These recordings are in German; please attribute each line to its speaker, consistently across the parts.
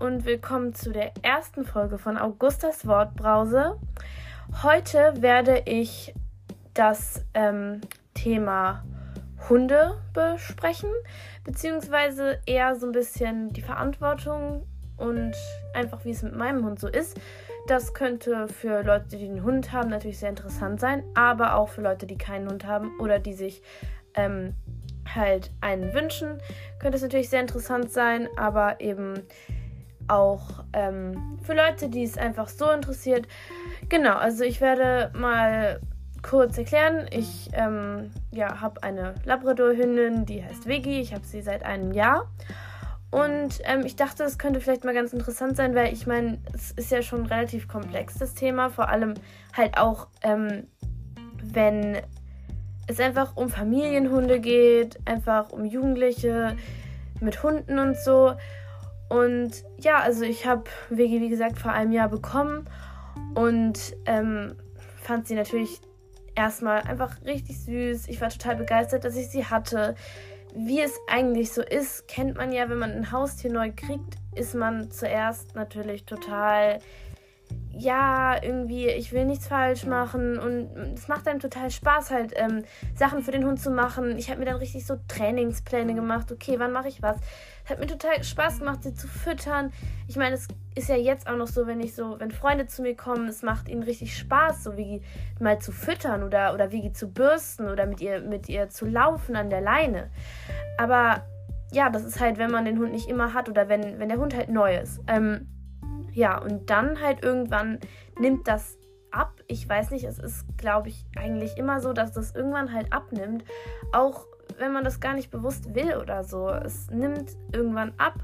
Speaker 1: Und willkommen zu der ersten Folge von Augustas Wortbrause. Heute werde ich das ähm, Thema Hunde besprechen, beziehungsweise eher so ein bisschen die Verantwortung und einfach wie es mit meinem Hund so ist. Das könnte für Leute, die einen Hund haben, natürlich sehr interessant sein, aber auch für Leute, die keinen Hund haben oder die sich ähm, halt einen wünschen, könnte es natürlich sehr interessant sein, aber eben auch ähm, für Leute, die es einfach so interessiert. Genau, also ich werde mal kurz erklären. Ich ähm, ja, habe eine Labrador-Hündin, die heißt Viggy. Ich habe sie seit einem Jahr. Und ähm, ich dachte, es könnte vielleicht mal ganz interessant sein, weil ich meine, es ist ja schon relativ komplex, das Thema. Vor allem halt auch, ähm, wenn es einfach um Familienhunde geht, einfach um Jugendliche mit Hunden und so. Und ja, also ich habe Vegi, wie gesagt, vor einem Jahr bekommen und ähm, fand sie natürlich erstmal einfach richtig süß. Ich war total begeistert, dass ich sie hatte. Wie es eigentlich so ist, kennt man ja, wenn man ein Haustier neu kriegt, ist man zuerst natürlich total ja, irgendwie, ich will nichts falsch machen und es macht einem total Spaß, halt ähm, Sachen für den Hund zu machen. Ich habe mir dann richtig so Trainingspläne gemacht. Okay, wann mache ich was? Es hat mir total Spaß gemacht, sie zu füttern. Ich meine, es ist ja jetzt auch noch so, wenn ich so, wenn Freunde zu mir kommen, es macht ihnen richtig Spaß, so wie mal zu füttern oder, oder wie zu bürsten oder mit ihr, mit ihr zu laufen an der Leine. Aber ja, das ist halt, wenn man den Hund nicht immer hat oder wenn, wenn der Hund halt neu ist. Ähm, ja, und dann halt irgendwann nimmt das ab. Ich weiß nicht, es ist, glaube ich, eigentlich immer so, dass das irgendwann halt abnimmt. Auch wenn man das gar nicht bewusst will oder so. Es nimmt irgendwann ab.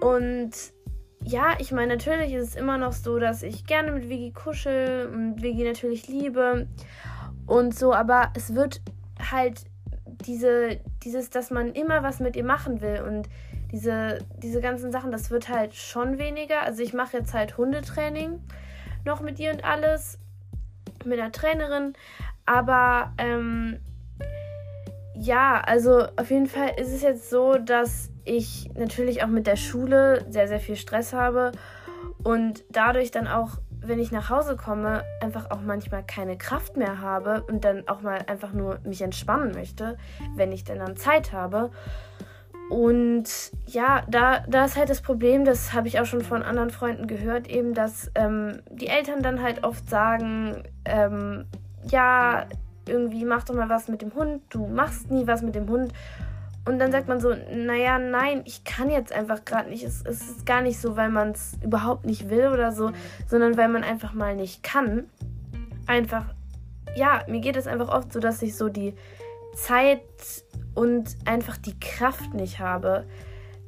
Speaker 1: Und ja, ich meine, natürlich ist es immer noch so, dass ich gerne mit Vigi kuschel und Vigi natürlich liebe und so, aber es wird halt diese, dieses, dass man immer was mit ihr machen will und diese, diese ganzen Sachen, das wird halt schon weniger. Also ich mache jetzt halt Hundetraining noch mit ihr und alles, mit einer Trainerin. Aber ähm, ja, also auf jeden Fall ist es jetzt so, dass ich natürlich auch mit der Schule sehr, sehr viel Stress habe und dadurch dann auch, wenn ich nach Hause komme, einfach auch manchmal keine Kraft mehr habe und dann auch mal einfach nur mich entspannen möchte, wenn ich dann, dann Zeit habe. Und ja, da, da ist halt das Problem, das habe ich auch schon von anderen Freunden gehört, eben, dass ähm, die Eltern dann halt oft sagen, ähm, ja, irgendwie mach doch mal was mit dem Hund, du machst nie was mit dem Hund. Und dann sagt man so, naja, nein, ich kann jetzt einfach gerade nicht. Es, es, ist gar nicht so, weil man es überhaupt nicht will oder so, sondern weil man einfach mal nicht kann. Einfach, ja, mir geht es einfach oft so, dass ich so die Zeit und einfach die Kraft nicht habe,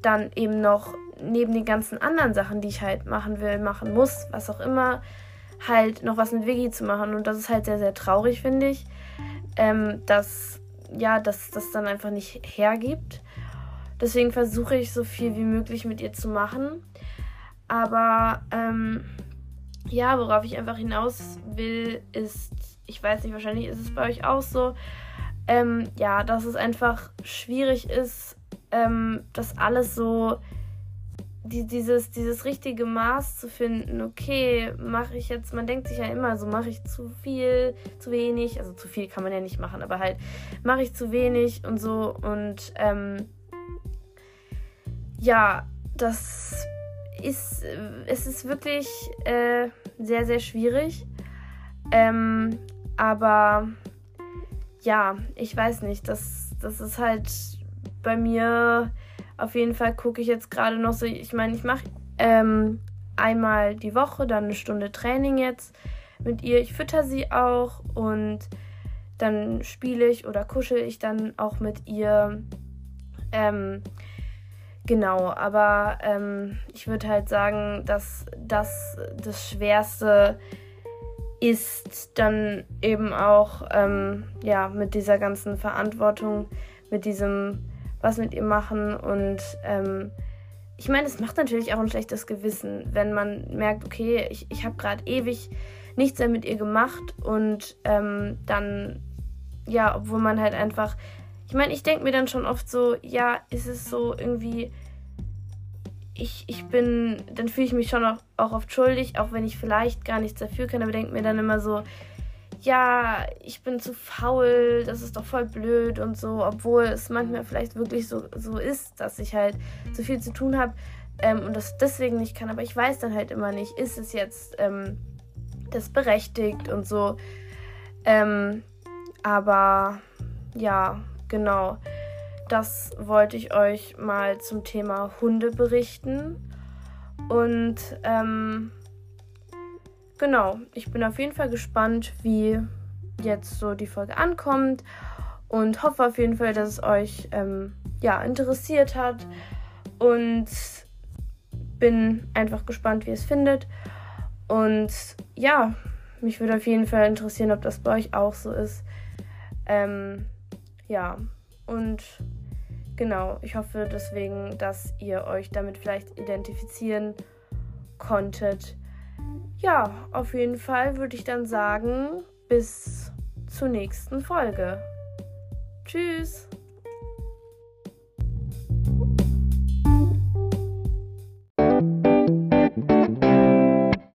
Speaker 1: dann eben noch neben den ganzen anderen Sachen, die ich halt machen will, machen muss, was auch immer, halt noch was mit Vigi zu machen. Und das ist halt sehr, sehr traurig, finde ich, ähm, dass ja, dass das dann einfach nicht hergibt. Deswegen versuche ich so viel wie möglich mit ihr zu machen. Aber ähm, ja, worauf ich einfach hinaus will, ist, ich weiß nicht, wahrscheinlich ist es bei euch auch so, ähm, ja, dass es einfach schwierig ist, ähm, das alles so, die, dieses, dieses richtige Maß zu finden. Okay, mache ich jetzt, man denkt sich ja immer so, mache ich zu viel, zu wenig, also zu viel kann man ja nicht machen, aber halt, mache ich zu wenig und so und ähm, ja, das ist, es ist wirklich äh, sehr, sehr schwierig. Ähm, aber ja, ich weiß nicht. Das, das ist halt bei mir auf jeden Fall gucke ich jetzt gerade noch so. Ich meine, ich mache ähm, einmal die Woche dann eine Stunde Training jetzt mit ihr. Ich fütter sie auch und dann spiele ich oder kuschel ich dann auch mit ihr. Ähm, genau, aber ähm, ich würde halt sagen, dass das das Schwerste ist ist dann eben auch ähm, ja mit dieser ganzen Verantwortung, mit diesem was mit ihr machen und ähm, ich meine, es macht natürlich auch ein schlechtes Gewissen, wenn man merkt, okay, ich, ich habe gerade ewig nichts mehr mit ihr gemacht und ähm, dann, ja, obwohl man halt einfach, ich meine, ich denke mir dann schon oft so, ja, ist es so irgendwie, ich, ich bin, dann fühle ich mich schon auch, auch oft schuldig, auch wenn ich vielleicht gar nichts dafür kann, aber denke mir dann immer so, ja, ich bin zu faul, das ist doch voll blöd und so, obwohl es manchmal vielleicht wirklich so, so ist, dass ich halt so viel zu tun habe ähm, und das deswegen nicht kann. Aber ich weiß dann halt immer nicht, ist es jetzt ähm, das berechtigt und so. Ähm, aber ja, genau. Das wollte ich euch mal zum Thema Hunde berichten. Und ähm, genau, ich bin auf jeden Fall gespannt, wie jetzt so die Folge ankommt und hoffe auf jeden Fall, dass es euch ähm, ja interessiert hat und bin einfach gespannt, wie es findet. Und ja, mich würde auf jeden Fall interessieren, ob das bei euch auch so ist. Ähm, ja, und genau, ich hoffe deswegen, dass ihr euch damit vielleicht identifizieren konntet. Ja, auf jeden Fall würde ich dann sagen, bis zur nächsten Folge. Tschüss!